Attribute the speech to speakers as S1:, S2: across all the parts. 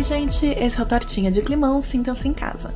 S1: Oi, gente, esse é o Tortinha de Climão, sintam-se em casa.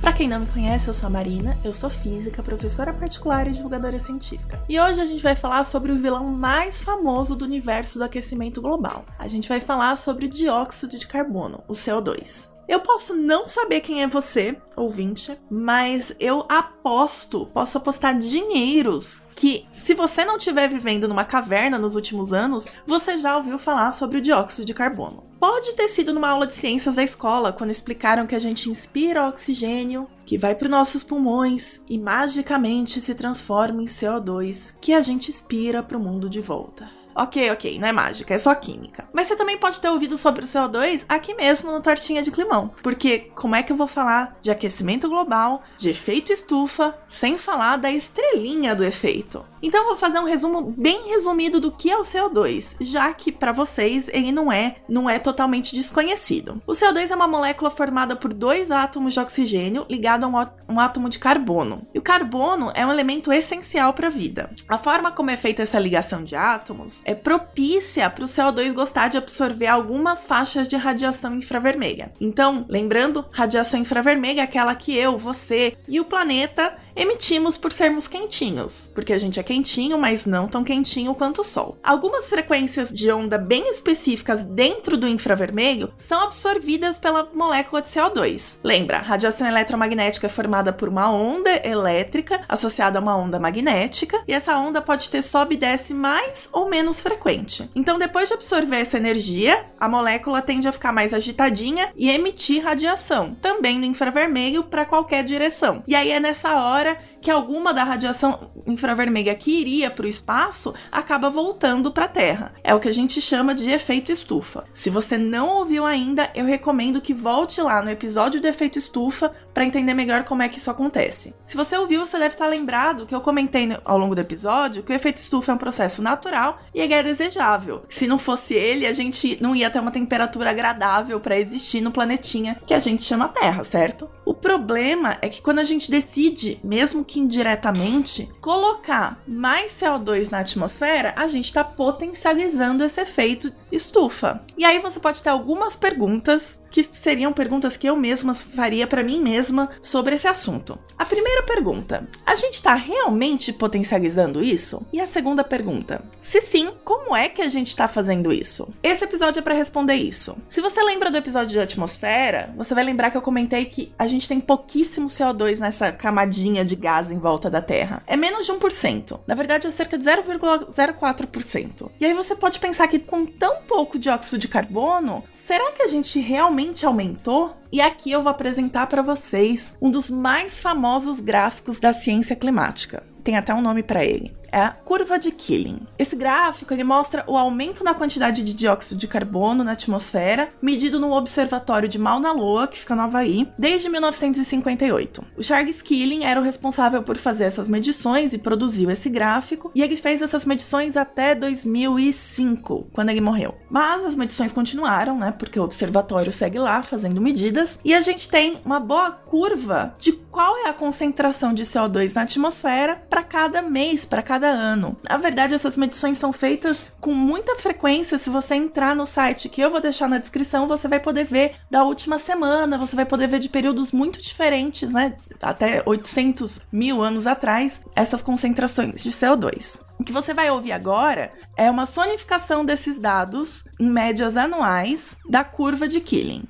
S1: Para quem não me conhece, eu sou a Marina, eu sou física, professora particular e divulgadora científica. E hoje a gente vai falar sobre o vilão mais famoso do universo do aquecimento global. A gente vai falar sobre o dióxido de carbono, o CO2. Eu posso não saber quem é você, ouvinte, mas eu aposto, posso apostar dinheiros que se você não estiver vivendo numa caverna nos últimos anos, você já ouviu falar sobre o dióxido de carbono. Pode ter sido numa aula de ciências da escola, quando explicaram que a gente inspira oxigênio, que vai para os nossos pulmões e magicamente se transforma em CO2, que a gente expira para o mundo de volta. Ok, ok, não é mágica, é só química. Mas você também pode ter ouvido sobre o CO2 aqui mesmo no Tortinha de Climão. Porque como é que eu vou falar de aquecimento global, de efeito estufa, sem falar da estrelinha do efeito? Então eu vou fazer um resumo bem resumido do que é o CO2, já que para vocês ele não é, não é totalmente desconhecido. O CO2 é uma molécula formada por dois átomos de oxigênio ligado a um, um átomo de carbono. E o carbono é um elemento essencial para a vida. A forma como é feita essa ligação de átomos é propícia para o CO2 gostar de absorver algumas faixas de radiação infravermelha. Então, lembrando, radiação infravermelha é aquela que eu, você e o planeta emitimos por sermos quentinhos, porque a gente é quentinho, mas não tão quentinho quanto o Sol. Algumas frequências de onda bem específicas dentro do infravermelho são absorvidas pela molécula de CO2. Lembra, radiação eletromagnética é formada por uma onda elétrica associada a uma onda magnética, e essa onda pode ter sobe e desce mais ou menos frequente. Então, depois de absorver essa energia, a molécula tende a ficar mais agitadinha e emitir radiação, também no infravermelho para qualquer direção. E aí é nessa hora favore que alguma da radiação infravermelha que iria para o espaço acaba voltando para a Terra. É o que a gente chama de efeito estufa. Se você não ouviu ainda, eu recomendo que volte lá no episódio do efeito estufa para entender melhor como é que isso acontece. Se você ouviu, você deve estar lembrado que eu comentei ao longo do episódio que o efeito estufa é um processo natural e ele é desejável. Se não fosse ele, a gente não ia ter uma temperatura agradável para existir no planetinha que a gente chama Terra, certo? O problema é que quando a gente decide, mesmo que indiretamente, colocar mais CO2 na atmosfera, a gente está potencializando esse efeito estufa. E aí você pode ter algumas perguntas que seriam perguntas que eu mesma faria para mim mesma sobre esse assunto. A primeira pergunta: a gente está realmente potencializando isso? E a segunda pergunta: se sim, como é que a gente está fazendo isso? Esse episódio é para responder isso. Se você lembra do episódio de atmosfera, você vai lembrar que eu comentei que a gente tem pouquíssimo CO2 nessa camadinha de gás em volta da Terra. É menos de 1%. Na verdade, é cerca de 0,04%. E aí você pode pensar que com tão pouco dióxido de carbono, será que a gente realmente realmente aumentou? E aqui eu vou apresentar para vocês um dos mais famosos gráficos da ciência climática. Tem até um nome para ele é a curva de Killing. Esse gráfico ele mostra o aumento na quantidade de dióxido de carbono na atmosfera, medido no Observatório de Mauna Loa, que fica no Havaí, desde 1958. O Charles Killing era o responsável por fazer essas medições e produziu esse gráfico, e ele fez essas medições até 2005, quando ele morreu. Mas as medições continuaram, né? Porque o observatório segue lá fazendo medidas, e a gente tem uma boa curva de qual é a concentração de CO2 na atmosfera para cada mês, para cada cada ano. Na verdade, essas medições são feitas com muita frequência. Se você entrar no site que eu vou deixar na descrição, você vai poder ver da última semana, você vai poder ver de períodos muito diferentes, né? Até 800 mil anos atrás, essas concentrações de CO2. O que você vai ouvir agora é uma sonificação desses dados em médias anuais da curva de Killing.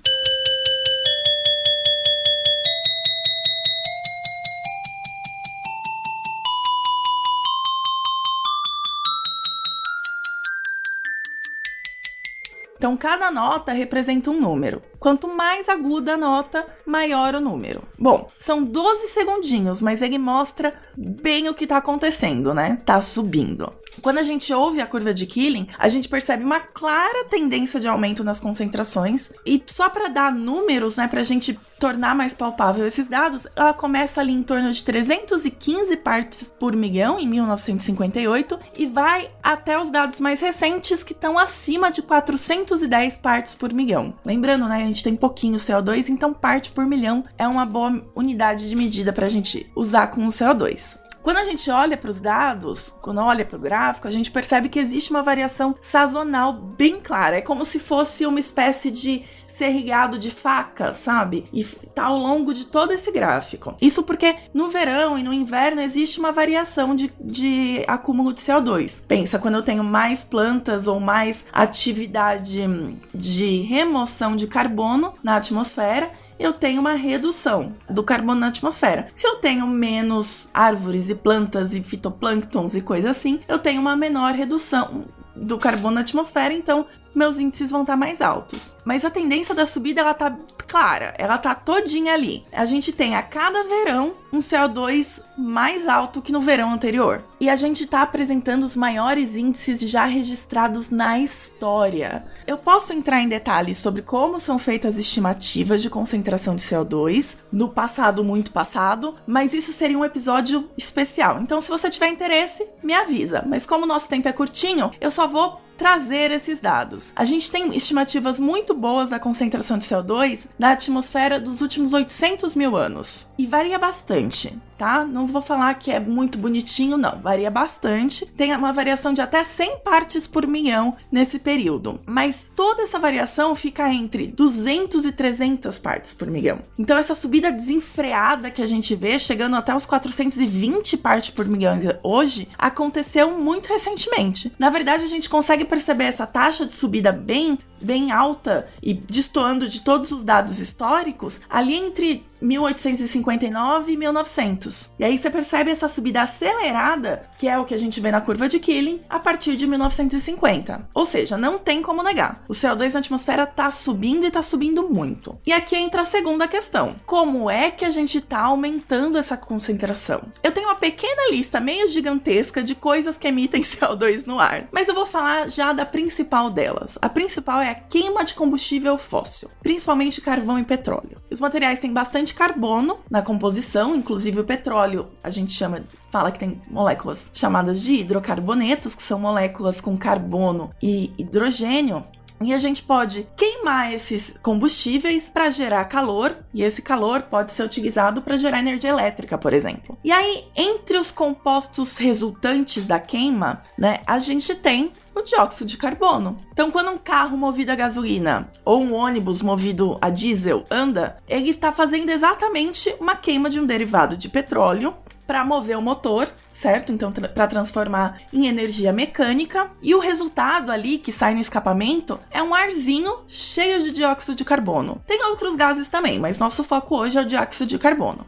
S1: Então, cada nota representa um número. Quanto mais aguda a nota, maior o número. Bom, são 12 segundinhos, mas ele mostra bem o que tá acontecendo, né? Tá subindo. Quando a gente ouve a curva de Killing, a gente percebe uma clara tendência de aumento nas concentrações. E só para dar números, né, pra gente tornar mais palpável esses dados, ela começa ali em torno de 315 partes por milhão em 1958 e vai até os dados mais recentes que estão acima de 410 partes por milhão. Lembrando, né, a gente tem pouquinho CO2, então parte por milhão é uma boa unidade de medida para a gente usar com o CO2. Quando a gente olha para os dados, quando olha para o gráfico, a gente percebe que existe uma variação sazonal bem clara. É como se fosse uma espécie de ser irrigado de faca, sabe? E tá ao longo de todo esse gráfico. Isso porque no verão e no inverno existe uma variação de, de acúmulo de CO2. Pensa, quando eu tenho mais plantas ou mais atividade de remoção de carbono na atmosfera, eu tenho uma redução do carbono na atmosfera. Se eu tenho menos árvores e plantas e fitoplânctons e coisas assim, eu tenho uma menor redução do carbono na atmosfera, então meus índices vão estar tá mais altos. Mas a tendência da subida ela tá clara, ela tá todinha ali. A gente tem a cada verão um CO2 mais alto que no verão anterior. E a gente tá apresentando os maiores índices já registrados na história. Eu posso entrar em detalhes sobre como são feitas as estimativas de concentração de CO2 no passado muito passado, mas isso seria um episódio especial. Então, se você tiver interesse, me avisa. Mas como o nosso tempo é curtinho, eu só vou trazer esses dados. A gente tem estimativas muito boas da concentração de CO2 na atmosfera dos últimos 800 mil anos. E varia bastante, tá? Não vou falar que é muito bonitinho, não. Varia bastante. Tem uma variação de até 100 partes por milhão nesse período. Mas toda essa variação fica entre 200 e 300 partes por milhão. Então, essa subida desenfreada que a gente vê, chegando até os 420 partes por milhão hoje, aconteceu muito recentemente. Na verdade, a gente consegue perceber essa taxa de subida bem bem alta e destoando de todos os dados históricos ali entre 1859 e 1900. E aí você percebe essa subida acelerada, que é o que a gente vê na curva de Killing, a partir de 1950. Ou seja, não tem como negar. O CO2 na atmosfera tá subindo e tá subindo muito. E aqui entra a segunda questão. Como é que a gente tá aumentando essa concentração? Eu tenho uma pequena lista meio gigantesca de coisas que emitem CO2 no ar, mas eu vou falar já da principal delas. A principal é a queima de combustível fóssil, principalmente carvão e petróleo. Os materiais têm bastante carbono na composição, inclusive o petróleo, a gente chama fala que tem moléculas chamadas de hidrocarbonetos, que são moléculas com carbono e hidrogênio, e a gente pode queimar esses combustíveis para gerar calor, e esse calor pode ser utilizado para gerar energia elétrica, por exemplo. E aí, entre os compostos resultantes da queima, né, a gente tem o dióxido de carbono. Então, quando um carro movido a gasolina ou um ônibus movido a diesel anda, ele está fazendo exatamente uma queima de um derivado de petróleo para mover o motor, certo? Então, tra para transformar em energia mecânica. E o resultado ali que sai no escapamento é um arzinho cheio de dióxido de carbono. Tem outros gases também, mas nosso foco hoje é o dióxido de carbono.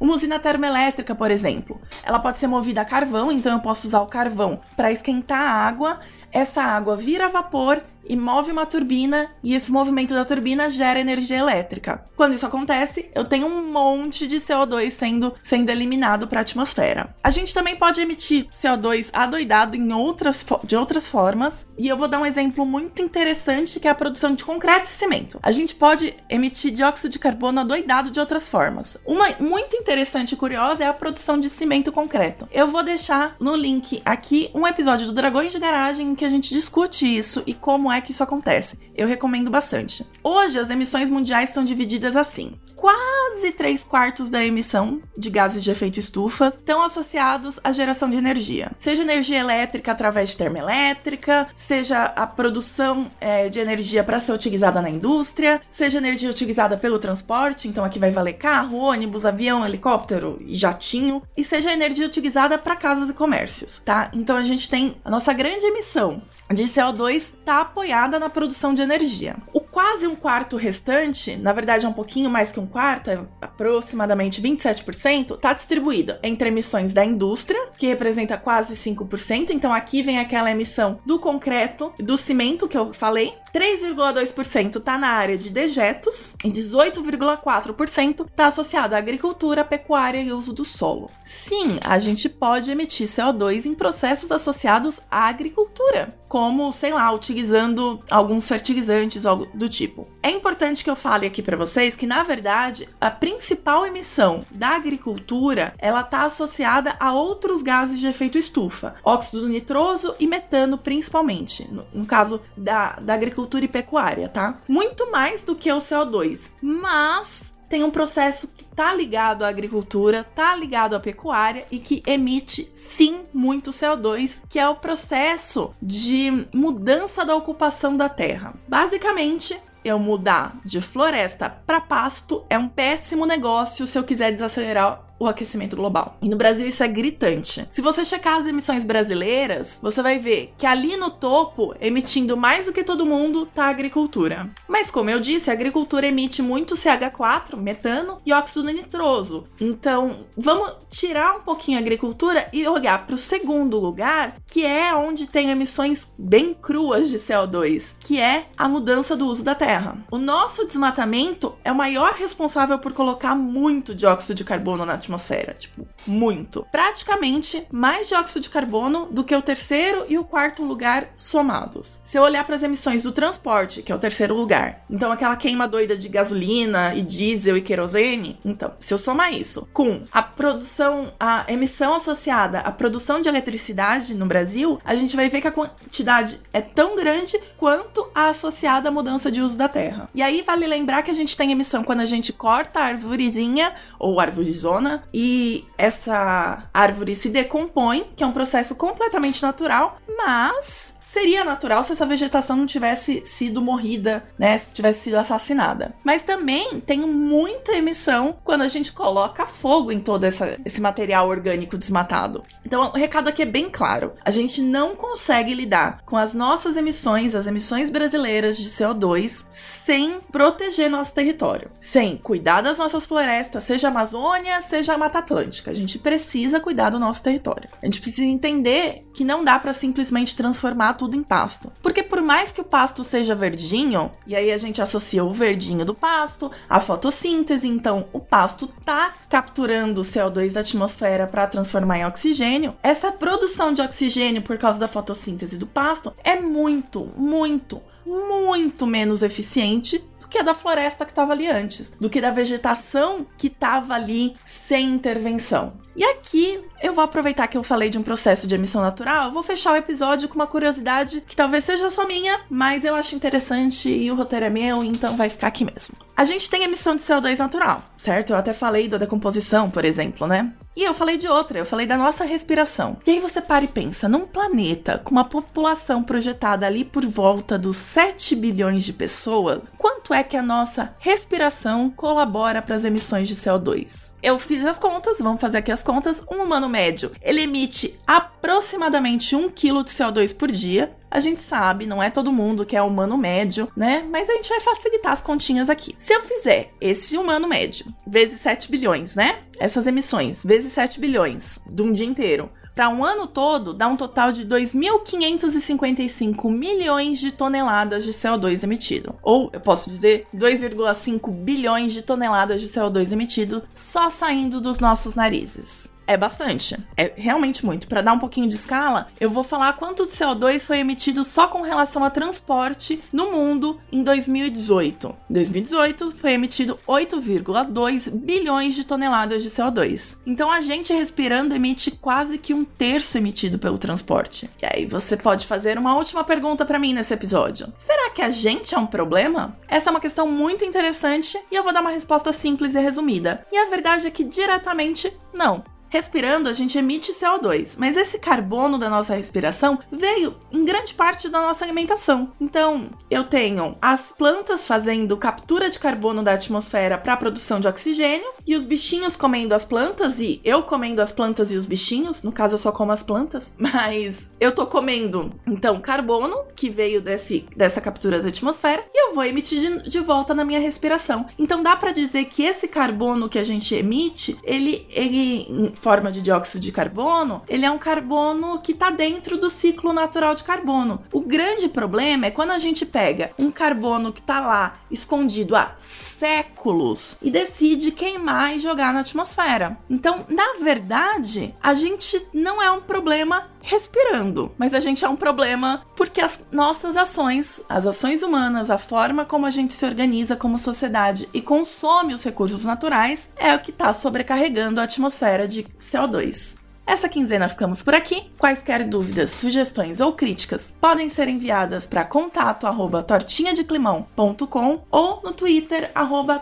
S1: Uma usina termoelétrica, por exemplo, ela pode ser movida a carvão, então eu posso usar o carvão para esquentar a água essa água vira vapor e move uma turbina, e esse movimento da turbina gera energia elétrica. Quando isso acontece, eu tenho um monte de CO2 sendo, sendo eliminado para a atmosfera. A gente também pode emitir CO2 adoidado em outras, de outras formas, e eu vou dar um exemplo muito interessante que é a produção de concreto e cimento. A gente pode emitir dióxido de carbono adoidado de outras formas. Uma muito interessante e curiosa é a produção de cimento concreto. Eu vou deixar no link aqui um episódio do Dragões de Garagem em que a gente discute isso e como é que isso acontece. Eu recomendo bastante. Hoje, as emissões mundiais são divididas assim: quase 3 quartos da emissão de gases de efeito estufa estão associados à geração de energia, seja energia elétrica através de termoelétrica, seja a produção é, de energia para ser utilizada na indústria, seja energia utilizada pelo transporte, então aqui vai valer carro, ônibus, avião, helicóptero e jatinho, e seja energia utilizada para casas e comércios, tá? Então a gente tem a nossa grande emissão de CO2 está apoiada na produção de energia. Quase um quarto restante, na verdade é um pouquinho mais que um quarto, é aproximadamente 27%, está distribuído entre emissões da indústria, que representa quase 5%, então aqui vem aquela emissão do concreto, do cimento que eu falei, 3,2% está na área de dejetos e 18,4% está associado à agricultura, pecuária e uso do solo. Sim, a gente pode emitir CO2 em processos associados à agricultura, como, sei lá, utilizando alguns fertilizantes do tipo. É importante que eu fale aqui para vocês que, na verdade, a principal emissão da agricultura, ela está associada a outros gases de efeito estufa, óxido nitroso e metano principalmente, no, no caso da, da agricultura e pecuária, tá? Muito mais do que o CO2. Mas tem um processo que tá ligado à agricultura, tá ligado à pecuária e que emite sim muito CO2, que é o processo de mudança da ocupação da terra. Basicamente, eu mudar de floresta para pasto é um péssimo negócio se eu quiser desacelerar o aquecimento global. E no Brasil isso é gritante. Se você checar as emissões brasileiras, você vai ver que ali no topo, emitindo mais do que todo mundo, tá a agricultura. Mas como eu disse, a agricultura emite muito CH4, metano e óxido nitroso. Então, vamos tirar um pouquinho a agricultura e olhar para o segundo lugar, que é onde tem emissões bem cruas de CO2, que é a mudança do uso da terra. O nosso desmatamento é o maior responsável por colocar muito dióxido de carbono na atmosfera atmosfera. Tipo, muito. Praticamente mais dióxido de carbono do que o terceiro e o quarto lugar somados. Se eu olhar para as emissões do transporte, que é o terceiro lugar, então aquela queima doida de gasolina e diesel e querosene, então, se eu somar isso com a produção, a emissão associada à produção de eletricidade no Brasil, a gente vai ver que a quantidade é tão grande quanto a associada à mudança de uso da terra. E aí vale lembrar que a gente tem emissão quando a gente corta a arvorezinha ou arvorezona e essa árvore se decompõe, que é um processo completamente natural, mas seria natural se essa vegetação não tivesse sido morrida, né? Se tivesse sido assassinada. Mas também tem muita emissão quando a gente coloca fogo em todo essa, esse material orgânico desmatado. Então, o recado aqui é bem claro: a gente não consegue lidar com as nossas emissões, as emissões brasileiras de CO2, sem proteger nosso território, sem cuidar das nossas florestas, seja a Amazônia, seja a Mata Atlântica. A gente precisa cuidar do nosso território. A gente precisa entender que não dá para simplesmente transformar tudo em pasto. Porque por mais que o pasto seja verdinho, e aí a gente associa o verdinho do pasto à fotossíntese, então o pasto tá capturando o CO2 da atmosfera para transformar em oxigênio. Essa produção de oxigênio por causa da fotossíntese do pasto é muito, muito, muito menos eficiente do que a da floresta que estava ali antes, do que da vegetação que estava ali sem intervenção. E aqui eu vou aproveitar que eu falei de um processo de emissão natural, vou fechar o episódio com uma curiosidade que talvez seja só minha, mas eu acho interessante e o roteiro é meu, então vai ficar aqui mesmo. A gente tem emissão de CO2 natural, certo? Eu até falei da decomposição, por exemplo, né? E eu falei de outra, eu falei da nossa respiração. E aí você para e pensa, num planeta com uma população projetada ali por volta dos 7 bilhões de pessoas, quanto é que a nossa respiração colabora para as emissões de CO2? Eu fiz as contas, vamos fazer aqui as contas. Um humano médio, ele emite aproximadamente 1 kg de CO2 por dia. A gente sabe, não é todo mundo que é humano médio, né? Mas a gente vai facilitar as continhas aqui. Se eu fizer esse humano médio vezes 7 bilhões, né? Essas emissões vezes 7 bilhões de um dia inteiro, para um ano todo, dá um total de 2.555 milhões de toneladas de CO2 emitido. Ou, eu posso dizer, 2,5 bilhões de toneladas de CO2 emitido só saindo dos nossos narizes é bastante. É realmente muito. Para dar um pouquinho de escala, eu vou falar quanto de CO2 foi emitido só com relação a transporte no mundo em 2018. Em 2018 foi emitido 8,2 bilhões de toneladas de CO2. Então a gente respirando emite quase que um terço emitido pelo transporte. E aí você pode fazer uma última pergunta para mim nesse episódio. Será que a gente é um problema? Essa é uma questão muito interessante e eu vou dar uma resposta simples e resumida. E a verdade é que diretamente não. Respirando, a gente emite CO2, mas esse carbono da nossa respiração veio em grande parte da nossa alimentação. Então, eu tenho as plantas fazendo captura de carbono da atmosfera para a produção de oxigênio e os bichinhos comendo as plantas e eu comendo as plantas e os bichinhos, no caso eu só como as plantas, mas eu tô comendo então carbono que veio desse, dessa captura da atmosfera e eu vou emitir de, de volta na minha respiração. Então dá para dizer que esse carbono que a gente emite, ele ele forma de dióxido de carbono, ele é um carbono que está dentro do ciclo natural de carbono. O grande problema é quando a gente pega um carbono que está lá escondido há séculos e decide queimar e jogar na atmosfera. Então, na verdade, a gente não é um problema respirando, mas a gente é um problema porque as nossas ações, as ações humanas, a forma como a gente se organiza como sociedade e consome os recursos naturais é o que está sobrecarregando a atmosfera de CO2. Essa quinzena ficamos por aqui. Quaisquer dúvidas, sugestões ou críticas podem ser enviadas para contato@tortinhadeclimão.com ou no Twitter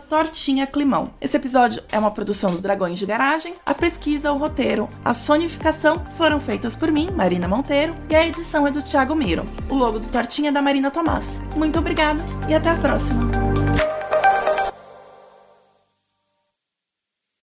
S1: @tortinhaclimão. Esse episódio é uma produção do Dragões de Garagem. A pesquisa, o roteiro, a sonificação foram feitas por mim, Marina Monteiro, e a edição é do Thiago Miro. O logo do Tortinha é da Marina Tomás. Muito obrigada e até a próxima.